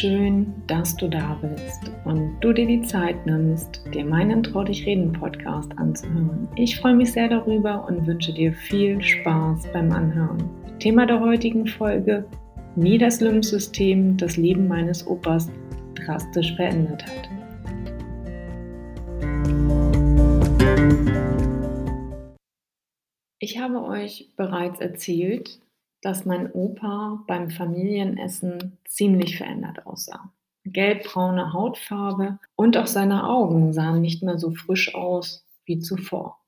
schön, dass du da bist und du dir die Zeit nimmst, dir meinen Trau dich reden Podcast anzuhören. Ich freue mich sehr darüber und wünsche dir viel Spaß beim Anhören. Thema der heutigen Folge, wie das Lymphsystem das Leben meines Opas drastisch verändert hat. Ich habe euch bereits erzählt, dass mein Opa beim Familienessen ziemlich verändert aussah. Gelbbraune Hautfarbe und auch seine Augen sahen nicht mehr so frisch aus wie zuvor.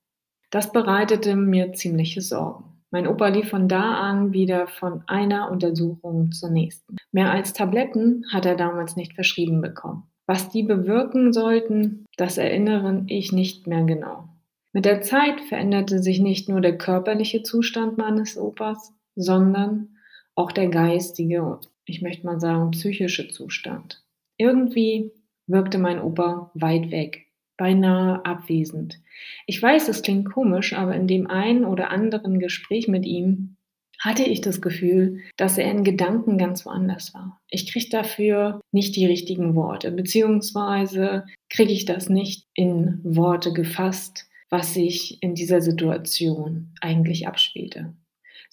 Das bereitete mir ziemliche Sorgen. Mein Opa lief von da an wieder von einer Untersuchung zur nächsten. Mehr als Tabletten hat er damals nicht verschrieben bekommen. Was die bewirken sollten, das erinnere ich nicht mehr genau. Mit der Zeit veränderte sich nicht nur der körperliche Zustand meines Opas, sondern auch der geistige, ich möchte mal sagen, psychische Zustand. Irgendwie wirkte mein Opa weit weg, beinahe abwesend. Ich weiß, es klingt komisch, aber in dem einen oder anderen Gespräch mit ihm hatte ich das Gefühl, dass er in Gedanken ganz woanders war. Ich kriege dafür nicht die richtigen Worte, beziehungsweise kriege ich das nicht in Worte gefasst, was sich in dieser Situation eigentlich abspielte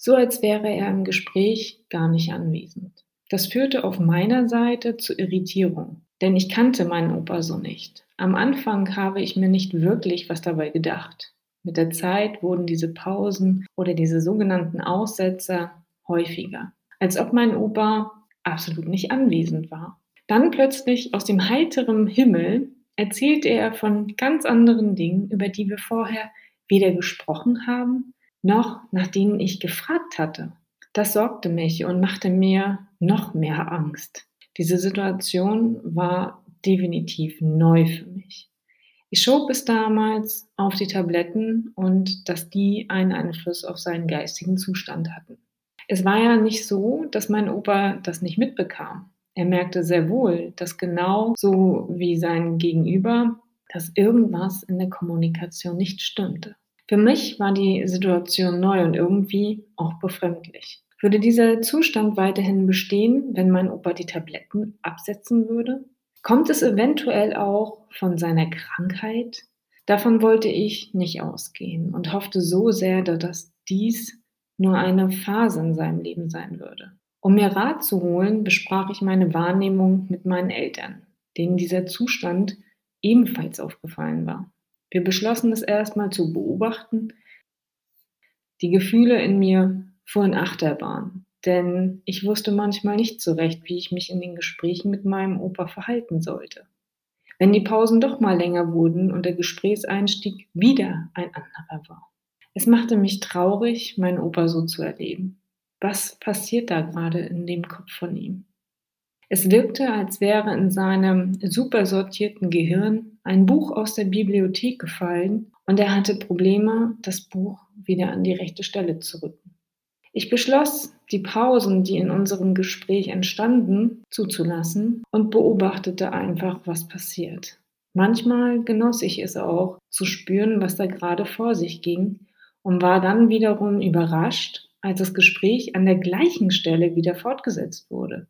so als wäre er im Gespräch gar nicht anwesend. Das führte auf meiner Seite zu Irritierung, denn ich kannte meinen Opa so nicht. Am Anfang habe ich mir nicht wirklich was dabei gedacht. Mit der Zeit wurden diese Pausen oder diese sogenannten Aussetzer häufiger, als ob mein Opa absolut nicht anwesend war. Dann plötzlich aus dem heiteren Himmel erzählte er von ganz anderen Dingen, über die wir vorher weder gesprochen haben noch nach denen ich gefragt hatte. Das sorgte mich und machte mir noch mehr Angst. Diese Situation war definitiv neu für mich. Ich schob es damals auf die Tabletten und dass die einen Einfluss auf seinen geistigen Zustand hatten. Es war ja nicht so, dass mein Opa das nicht mitbekam. Er merkte sehr wohl, dass genau so wie sein Gegenüber, dass irgendwas in der Kommunikation nicht stimmte. Für mich war die Situation neu und irgendwie auch befremdlich. Würde dieser Zustand weiterhin bestehen, wenn mein Opa die Tabletten absetzen würde? Kommt es eventuell auch von seiner Krankheit? Davon wollte ich nicht ausgehen und hoffte so sehr, dass dies nur eine Phase in seinem Leben sein würde. Um mir Rat zu holen, besprach ich meine Wahrnehmung mit meinen Eltern, denen dieser Zustand ebenfalls aufgefallen war. Wir beschlossen es erstmal zu beobachten. Die Gefühle in mir fuhren Achterbahn, denn ich wusste manchmal nicht so recht, wie ich mich in den Gesprächen mit meinem Opa verhalten sollte. Wenn die Pausen doch mal länger wurden und der Gesprächseinstieg wieder ein anderer war. Es machte mich traurig, meinen Opa so zu erleben. Was passiert da gerade in dem Kopf von ihm? Es wirkte, als wäre in seinem super sortierten Gehirn ein Buch aus der Bibliothek gefallen und er hatte Probleme, das Buch wieder an die rechte Stelle zu rücken. Ich beschloss, die Pausen, die in unserem Gespräch entstanden, zuzulassen und beobachtete einfach, was passiert. Manchmal genoss ich es auch, zu spüren, was da gerade vor sich ging und war dann wiederum überrascht, als das Gespräch an der gleichen Stelle wieder fortgesetzt wurde.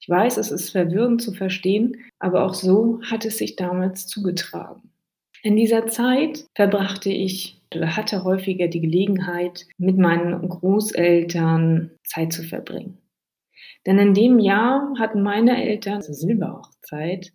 Ich weiß, es ist verwirrend zu verstehen, aber auch so hat es sich damals zugetragen. In dieser Zeit verbrachte ich oder hatte häufiger die Gelegenheit, mit meinen Großeltern Zeit zu verbringen. Denn in dem Jahr hatten meine Eltern Silberhochzeit.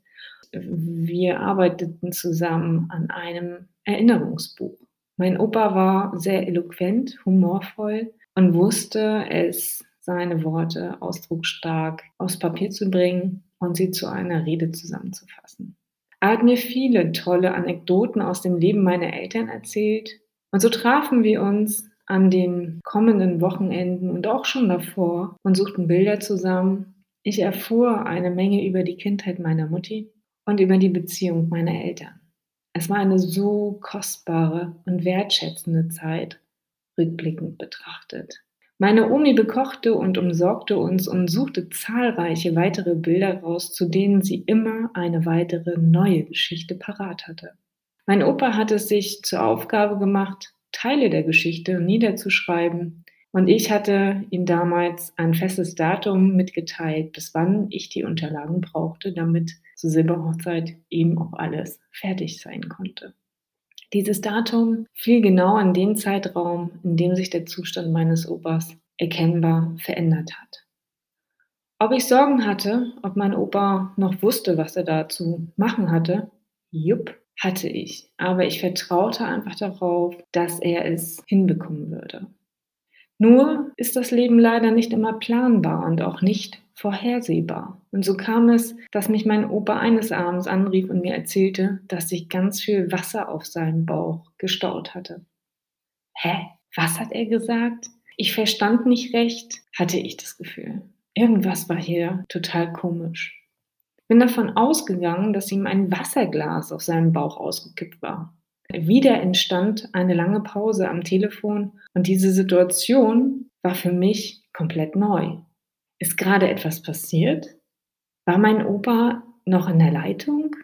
Wir arbeiteten zusammen an einem Erinnerungsbuch. Mein Opa war sehr eloquent, humorvoll und wusste es seine Worte ausdrucksstark aufs Papier zu bringen und sie zu einer Rede zusammenzufassen. Er hat mir viele tolle Anekdoten aus dem Leben meiner Eltern erzählt und so trafen wir uns an den kommenden Wochenenden und auch schon davor und suchten Bilder zusammen. Ich erfuhr eine Menge über die Kindheit meiner Mutti und über die Beziehung meiner Eltern. Es war eine so kostbare und wertschätzende Zeit, rückblickend betrachtet. Meine Omi bekochte und umsorgte uns und suchte zahlreiche weitere Bilder raus, zu denen sie immer eine weitere neue Geschichte parat hatte. Mein Opa hatte es sich zur Aufgabe gemacht, Teile der Geschichte niederzuschreiben, Und ich hatte ihm damals ein festes Datum mitgeteilt, bis wann ich die Unterlagen brauchte, damit zur Silberhochzeit eben auch alles fertig sein konnte. Dieses Datum fiel genau an den Zeitraum, in dem sich der Zustand meines Opas erkennbar verändert hat. Ob ich Sorgen hatte, ob mein Opa noch wusste, was er dazu machen hatte, jupp, hatte ich. Aber ich vertraute einfach darauf, dass er es hinbekommen würde. Nur ist das Leben leider nicht immer planbar und auch nicht vorhersehbar. Und so kam es, dass mich mein Opa eines Abends anrief und mir erzählte, dass sich ganz viel Wasser auf seinem Bauch gestaut hatte. Hä? Was hat er gesagt? Ich verstand nicht recht, hatte ich das Gefühl. Irgendwas war hier total komisch. Bin davon ausgegangen, dass ihm ein Wasserglas auf seinem Bauch ausgekippt war. Wieder entstand eine lange Pause am Telefon und diese Situation war für mich komplett neu. Ist gerade etwas passiert? War mein Opa noch in der Leitung?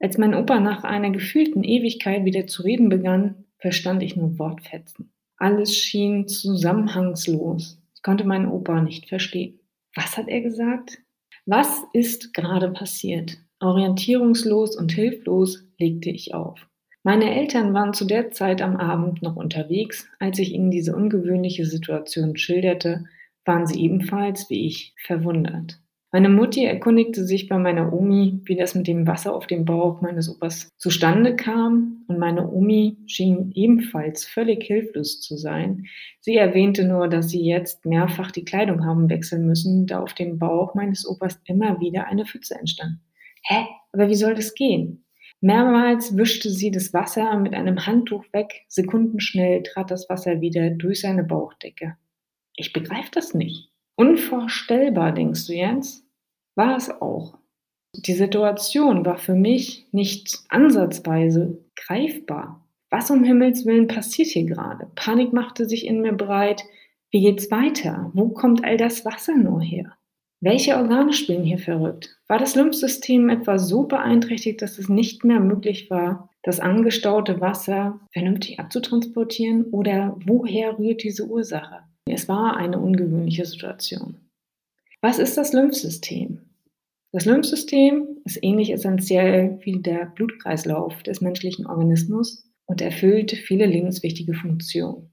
Als mein Opa nach einer gefühlten Ewigkeit wieder zu reden begann, verstand ich nur Wortfetzen. Alles schien zusammenhangslos. Ich konnte meinen Opa nicht verstehen. Was hat er gesagt? Was ist gerade passiert? Orientierungslos und hilflos legte ich auf. Meine Eltern waren zu der Zeit am Abend noch unterwegs. Als ich ihnen diese ungewöhnliche Situation schilderte, waren sie ebenfalls, wie ich, verwundert. Meine Mutti erkundigte sich bei meiner Omi, wie das mit dem Wasser auf dem Bauch meines Opas zustande kam, und meine Omi schien ebenfalls völlig hilflos zu sein. Sie erwähnte nur, dass sie jetzt mehrfach die Kleidung haben wechseln müssen, da auf dem Bauch meines Opas immer wieder eine Pfütze entstand. Hä? Aber wie soll das gehen? Mehrmals wischte sie das Wasser mit einem Handtuch weg, sekundenschnell trat das Wasser wieder durch seine Bauchdecke. Ich begreife das nicht. Unvorstellbar, denkst du jetzt? War es auch. Die Situation war für mich nicht ansatzweise greifbar. Was um Himmels Willen passiert hier gerade? Panik machte sich in mir breit. Wie geht's weiter? Wo kommt all das Wasser nur her? Welche Organe spielen hier verrückt? War das Lymphsystem etwa so beeinträchtigt, dass es nicht mehr möglich war, das angestaute Wasser vernünftig abzutransportieren? Oder woher rührt diese Ursache? Es war eine ungewöhnliche Situation. Was ist das Lymphsystem? Das Lymphsystem ist ähnlich essentiell wie der Blutkreislauf des menschlichen Organismus und erfüllt viele lebenswichtige Funktionen.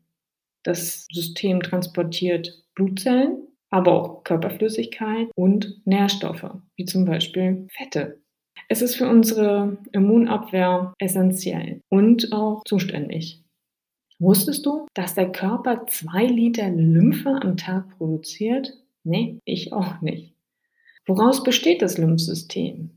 Das System transportiert Blutzellen, aber auch Körperflüssigkeit und Nährstoffe, wie zum Beispiel Fette. Es ist für unsere Immunabwehr essentiell und auch zuständig. Wusstest du, dass der Körper zwei Liter Lymphe am Tag produziert? Nee, ich auch nicht. Woraus besteht das Lymphsystem?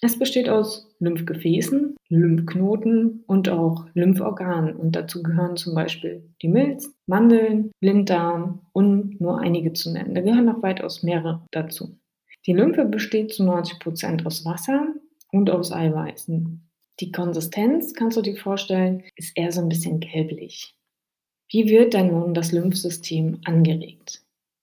Es besteht aus Lymphgefäßen, Lymphknoten und auch Lymphorganen. Und dazu gehören zum Beispiel die Milz, Mandeln, Blinddarm und nur einige zu nennen. Da gehören noch weitaus mehrere dazu. Die Lymphe besteht zu 90 Prozent aus Wasser und aus Eiweißen. Die Konsistenz, kannst du dir vorstellen, ist eher so ein bisschen gelblich. Wie wird dann nun das Lymphsystem angeregt?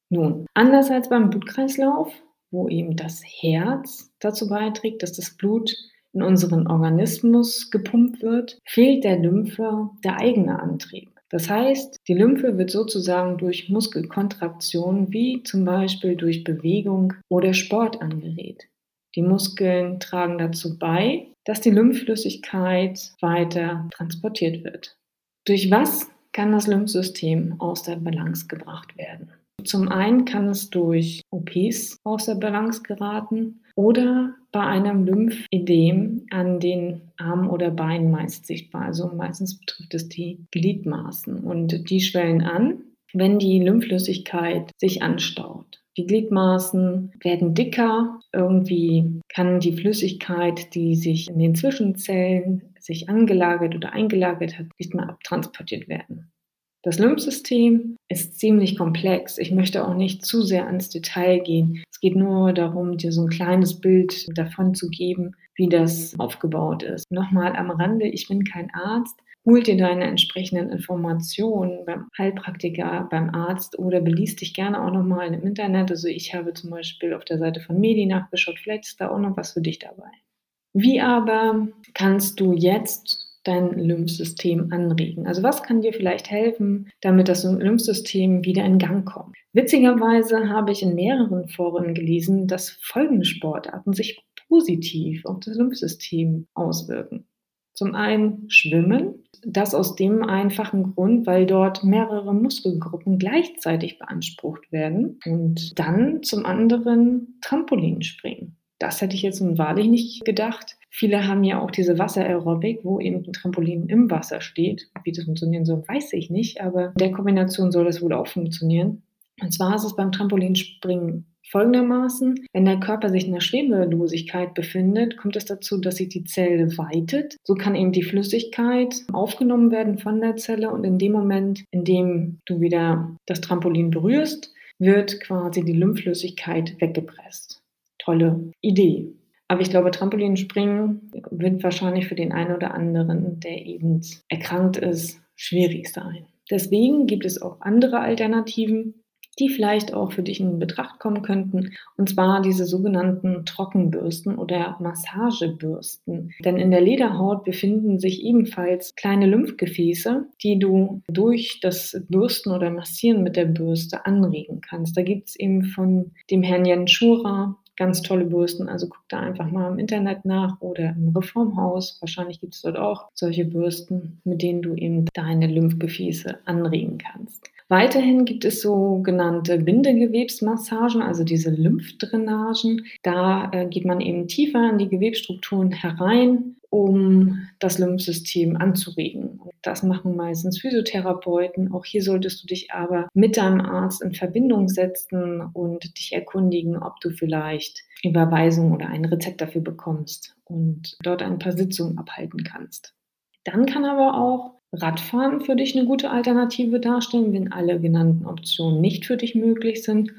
Nun, anders als beim Blutkreislauf wo eben das Herz dazu beiträgt, dass das Blut in unseren Organismus gepumpt wird, fehlt der Lymphe der eigene Antrieb. Das heißt, die Lymphe wird sozusagen durch Muskelkontraktion wie zum Beispiel durch Bewegung oder Sport angeregt. Die Muskeln tragen dazu bei, dass die Lymphflüssigkeit weiter transportiert wird. Durch was kann das Lymphsystem aus der Balance gebracht werden? Zum einen kann es durch OPs aus der Balance geraten oder bei einem Lymphedem an den Armen oder Beinen meist sichtbar. Also meistens betrifft es die Gliedmaßen und die schwellen an, wenn die Lymphflüssigkeit sich anstaut. Die Gliedmaßen werden dicker, irgendwie kann die Flüssigkeit, die sich in den Zwischenzellen sich angelagert oder eingelagert hat, nicht mehr abtransportiert werden. Das Lymphsystem ist ziemlich komplex. Ich möchte auch nicht zu sehr ans Detail gehen. Es geht nur darum, dir so ein kleines Bild davon zu geben, wie das aufgebaut ist. Nochmal am Rande, ich bin kein Arzt. Hol dir deine entsprechenden Informationen beim Heilpraktiker, beim Arzt oder beließ dich gerne auch nochmal im Internet. Also ich habe zum Beispiel auf der Seite von Medi nachgeschaut. Vielleicht ist da auch noch was für dich dabei. Wie aber kannst du jetzt dein Lymphsystem anregen? Also was kann dir vielleicht helfen, damit das Lymphsystem wieder in Gang kommt? Witzigerweise habe ich in mehreren Foren gelesen, dass folgende Sportarten sich positiv auf das Lymphsystem auswirken. Zum einen Schwimmen, das aus dem einfachen Grund, weil dort mehrere Muskelgruppen gleichzeitig beansprucht werden. Und dann zum anderen Trampolinspringen. Das hätte ich jetzt nun wahrlich nicht gedacht. Viele haben ja auch diese Wassererobik, wo eben ein Trampolin im Wasser steht. Wie das funktionieren soll, weiß ich nicht, aber in der Kombination soll das wohl auch funktionieren. Und zwar ist es beim Trampolinspringen folgendermaßen, wenn der Körper sich in der Schwebelosigkeit befindet, kommt es dazu, dass sich die Zelle weitet. So kann eben die Flüssigkeit aufgenommen werden von der Zelle und in dem Moment, in dem du wieder das Trampolin berührst, wird quasi die Lymphflüssigkeit weggepresst. Tolle Idee. Aber ich glaube, Trampolinspringen wird wahrscheinlich für den einen oder anderen, der eben erkrankt ist, schwierig sein. Deswegen gibt es auch andere Alternativen, die vielleicht auch für dich in Betracht kommen könnten, und zwar diese sogenannten Trockenbürsten oder Massagebürsten. Denn in der Lederhaut befinden sich ebenfalls kleine Lymphgefäße, die du durch das Bürsten oder Massieren mit der Bürste anregen kannst. Da gibt es eben von dem Herrn Jan Schura ganz tolle Bürsten. Also guck da einfach mal im Internet nach oder im Reformhaus. Wahrscheinlich gibt es dort auch solche Bürsten, mit denen du eben deine Lymphgefäße anregen kannst. Weiterhin gibt es sogenannte Bindegewebsmassagen, also diese Lymphdrainagen. Da äh, geht man eben tiefer in die Gewebsstrukturen herein, um das Lymphsystem anzuregen. Das machen meistens Physiotherapeuten. Auch hier solltest du dich aber mit deinem Arzt in Verbindung setzen und dich erkundigen, ob du vielleicht Überweisung oder ein Rezept dafür bekommst und dort ein paar Sitzungen abhalten kannst. Dann kann aber auch Radfahren für dich eine gute Alternative darstellen, wenn alle genannten Optionen nicht für dich möglich sind,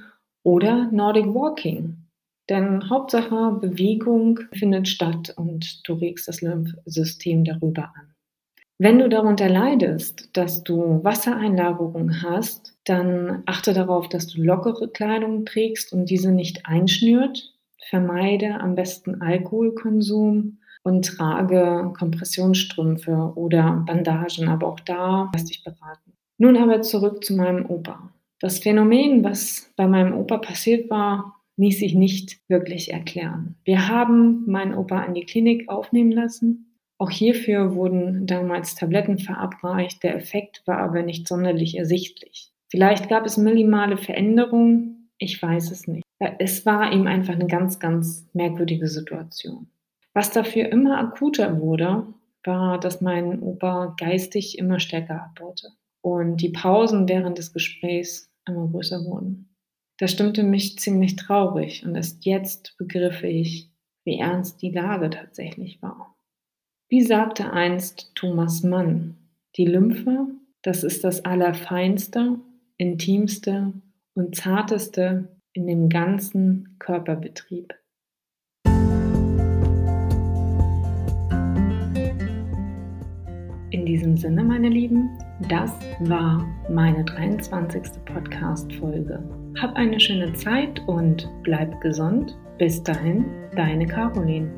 oder Nordic Walking. Denn Hauptsache Bewegung findet statt und du regst das Lymphsystem darüber an. Wenn du darunter leidest, dass du Wassereinlagerungen hast, dann achte darauf, dass du lockere Kleidung trägst und diese nicht einschnürt. Vermeide am besten Alkoholkonsum und trage Kompressionsstrümpfe oder Bandagen, aber auch da lass dich beraten. Nun aber zurück zu meinem Opa. Das Phänomen, was bei meinem Opa passiert war, ließ sich nicht wirklich erklären. Wir haben meinen Opa in die Klinik aufnehmen lassen. Auch hierfür wurden damals Tabletten verabreicht. Der Effekt war aber nicht sonderlich ersichtlich. Vielleicht gab es minimale Veränderungen. Ich weiß es nicht. Es war ihm einfach eine ganz, ganz merkwürdige Situation. Was dafür immer akuter wurde, war, dass mein Opa geistig immer stärker abbaute und die Pausen während des Gesprächs immer größer wurden. Das stimmte mich ziemlich traurig und erst jetzt begriff ich, wie ernst die Lage tatsächlich war. Wie sagte einst Thomas Mann, die Lymphe, das ist das Allerfeinste, Intimste und Zarteste in dem ganzen Körperbetrieb. In diesem Sinne, meine Lieben, das war meine 23. Podcast-Folge. Hab eine schöne Zeit und bleib gesund. Bis dahin, deine Caroline.